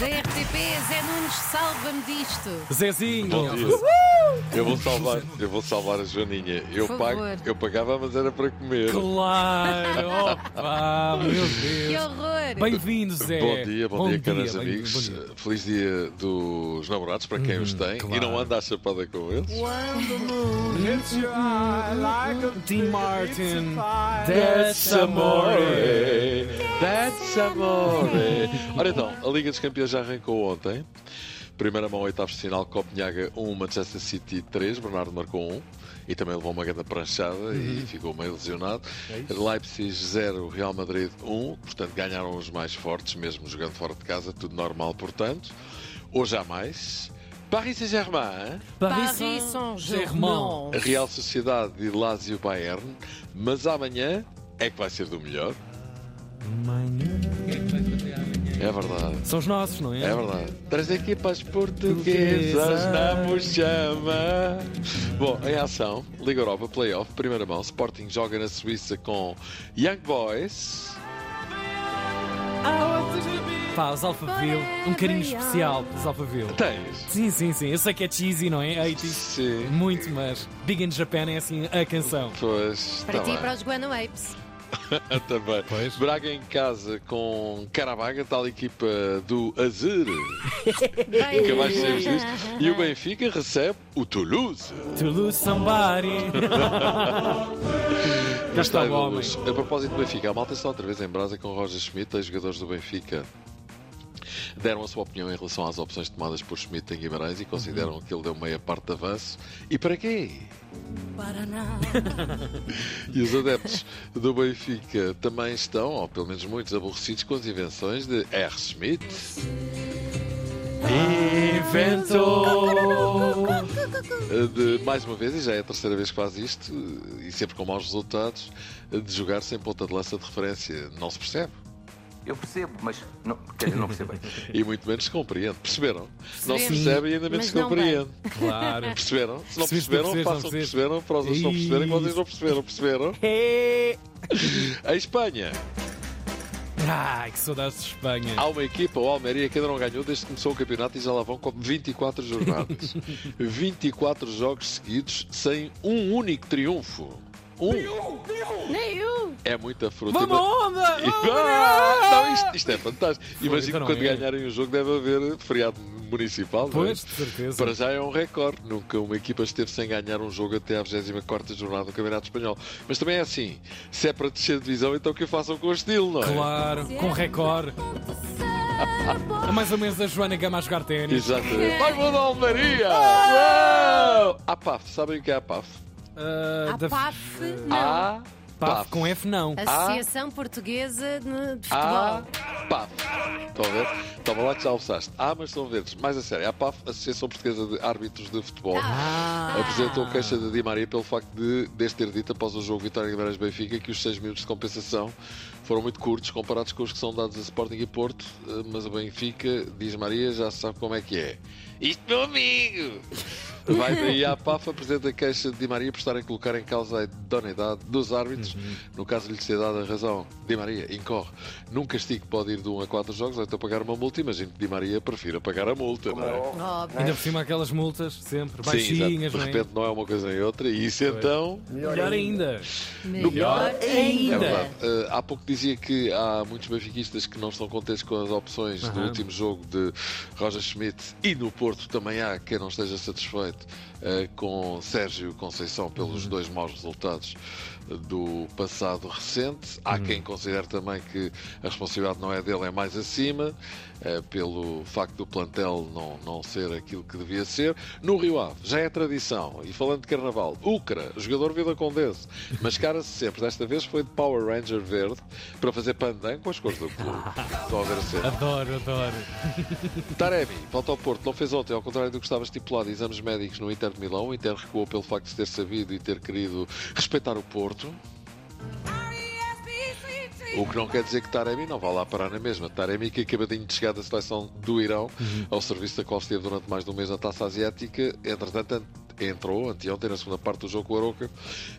Da RTP, Zé Nunes, salva-me disto. Zezinho! Bom dia. Eu vou salvar, eu vou salvar a Joaninha. Eu, Por pago, favor. eu pagava, mas era para comer. Claro! Opa, meu Que Deus! horror! Bem-vindo, Zé! Bom dia, bom, dia, caros bem- amigos. bom dia. Feliz dia dos namorados para quem os tem e claro. não anda à chapada com eles. Dean Martin! That's amore, that's amore. Ora então, a Liga dos Campeões já arrancou ontem. Primeira mão, oitavos de final, Copenhaga 1, Manchester City 3. Bernardo marcou 1 e também levou uma grande pranchada e ficou meio lesionado. Leipzig 0, Real Madrid 1. Portanto, ganharam os mais fortes, mesmo jogando fora de casa, tudo normal, portanto. Hoje há mais. Paris Saint-Germain. Paris Saint-Germain. A Real Sociedade e Lazio Bayern, mas amanhã é que vai ser do melhor. É verdade, São os nossos, não é? é verdade. Três equipas portuguesas na Mochama. Bom, em ação, Liga Europa, Playoff, primeira mão. Sporting joga na Suíça com Young Boys. Pá, os Alphaville, um carinho especial para os Alphaville. Tens? Sim, sim, sim. Eu sei que é cheesy, não é? 80 Sim. Muito, mas Big in Japan é assim a canção. Pois, Para tá ti e para os Guano Apes. Também. Pois. Braga em casa com Carabaga, tal equipa do Azur. Nunca mais sabemos disto. E o Benfica recebe o Toulouse. To lose somebody. Já está. Luz. A propósito do Benfica, a malta está outra vez em brasa com Roger Schmidt, os jogadores do Benfica. Deram a sua opinião em relação às opções tomadas por Schmidt em Guimarães e consideram que ele deu meia parte de avanço. E para quê? E os adeptos do Benfica também estão, ou pelo menos muitos, aborrecidos com as invenções de R. Schmidt. Inventou! De, mais uma vez, e já é a terceira vez que faz isto, e sempre com maus resultados, de jogar sem ponta de lança de referência. Não se percebe. Eu percebo, mas não, quer dizer, não percebo bem. E muito menos se compreende. Perceberam? Não se Percebemos. percebe e ainda menos compreende. Claro. Perceberam? Se não perceberam, percebeste, façam perceberam para os outros não perceberem, vocês não perceberam. Perceberam? É. A Espanha. Ai, que saudades de Espanha. Há uma equipa, o Almeria, que ainda não ganhou desde que começou o campeonato e já lá vão com 24 jornadas. 24 jogos seguidos sem um único triunfo. Um. Nenhum! É muita fruta. Vamos onda! Ah, não, isto, isto é fantástico. Imagino então que quando é. ganharem o jogo deve haver feriado municipal. é? Pois, de certeza. Para já é um recorde. Nunca uma equipa esteve sem ganhar um jogo até à 24 jornada do Campeonato Espanhol. Mas também é assim: se é para descer de divisão, então que o façam com estilo, não é? Claro, com recorde. É mais ou menos a Joana Gama a jogar ténis. Exatamente. Vai mudar a Almeria! Uau! A PAF, sabem o que é a PAF? Ah, A da- PAF, não. A PAF com F não. Associação Portuguesa de de A Futebol. PAF. Estão a ver? Toma lá que já almoçaste. Ah, mas estão verdes. Mais a sério, a PAF, Associação Portuguesa de Árbitros de Futebol. Ah, apresentou queixa de Di Maria pelo facto de, deste ter dito após o jogo Vitória Guimarães Benfica que os 6 minutos de compensação foram muito curtos comparados com os que são dados a Sporting e Porto, eh, mas o Benfica, diz Maria, já sabe como é que é. Isto, meu amigo! Vai daí à PAF apresenta queixa de Di Maria por estarem a colocar em causa a idoneidade dos árbitros, no caso de lhe ser dada a razão. Di Maria incorre num castigo que pode ir de 1 a 4 jogos, ou então pagar uma multa. Imagino que Di Maria prefira pagar a multa, não é? Óbvio. ainda por cima aquelas multas, sempre. Sim, Baixinhas, exato. não de é? repente não é uma coisa nem outra, e isso então. Melhor ainda. Melhor É ainda. verdade. Uh, há pouco dizia que há muitos benfiquistas que não estão contentes com as opções do Aham. último jogo de Roger Schmidt e no Porto também há quem não esteja satisfeito uh, com Sérgio Conceição pelos dois maus resultados uh, do passado recente. Há quem considere também que a responsabilidade não é dele, é mais acima, uh, pelo facto do plantel não, não ser aquilo que devia ser. No Rio Ave, já é tradição, e falando de carnaval, Ucra, jogador Vida Condense, mascara-se sempre, desta vez foi de Power Ranger verde, para fazer pandan com as cores do clube. Estão a ver a cena. Adoro, adoro. Taremi, volta ao Porto, não fez ontem, ao contrário do que estava estipulado, exames médicos no Inter de Milão. O Inter recuou pelo facto de ter sabido e ter querido respeitar o Porto. O que não quer dizer que Taremi não vá lá parar na mesma. Taremi, que acabadinho de chegar da seleção do Irão, ao serviço da qual esteve durante mais de um mês na taça asiática, entretanto, entrou anteontem na segunda parte do jogo com o Aroca,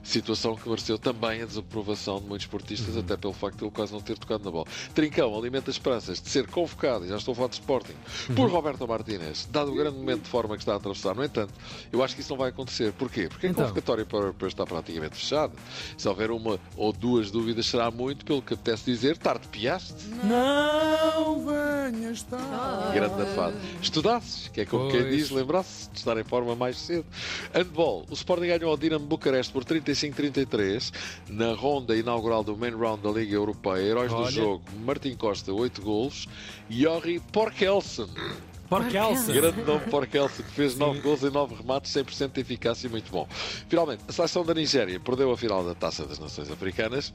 situação que mereceu também a desaprovação de muitos esportistas, até pelo facto de ele quase não ter tocado na bola. Trincão alimenta esperanças de ser convocado, e já estou a falar de Sporting, por Roberto Martínez, dado o grande momento de forma que está a atravessar. No entanto, eu acho que isso não vai acontecer. Porquê? Porque a Então. convocatória para, para está praticamente fechada. Se houver uma ou duas dúvidas, será muito, pelo que apetece dizer, tarde piaste. Não Ah. Grande afado. Estudasses, que é como quem Pois. diz, lembrasse de estar em forma mais cedo. Handball. O Sporting ganhou ao Dinamo Bucareste por 35-33 na ronda inaugural do Main Round da Liga Europeia. Heróis do Olha. jogo, Martin Costa, 8 golos. Jori Porkelsen, Porkelsen. grande nome Porkelsen, que fez 9 golos em 9 remates, 100% de eficácia, muito bom. Finalmente, a seleção da Nigéria perdeu a final da Taça das Nações Africanas.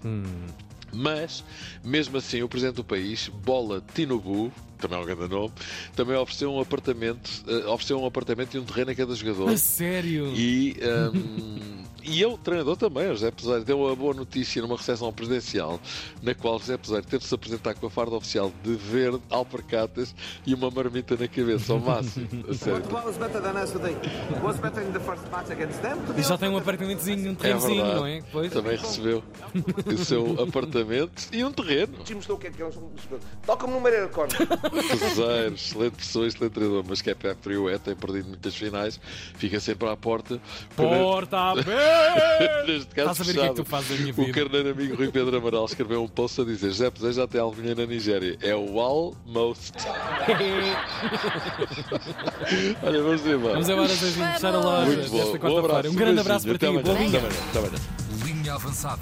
Mas, mesmo assim, o presidente do país, Bola Tinubu, também é um grande nome, também ofereceu um apartamento, eh, ofereceu um apartamento e um terreno a cada jogador. A sério? E, ehm, e eu, treinador também, o José Peseiro, deu uma boa notícia numa recepção presidencial, na qual José Peseiro teve de se apresentar com a farda oficial de verde, alpercatas e uma marmita na cabeça, ao máximo. E já tem um apartamentozinho, um É terrenozinho, verdade. não é? Pois. Também recebeu o seu apartamento e um terreno. O é. Toca-me no Mareira Corner. Peseiro, excelente pessoa, excelente treinador, mas que é pé frio, é, tem perdido muitas finais, fica sempre à porta. Porta aberta! Neste caso, Estás a ver o que é que tu fazes da minha O vida? carneiro amigo Rui Pedro Amaral escreveu um post a dizer: José Peseiro já tem algo na Nigéria. É o almost. Olha, vamos embora. Vamos embora, Zezinho, fechar a loja Muito bom. desta Um abraço. Um grande abraço para ti. Boa linha. amanhã. Até amanhã. Linha avançada.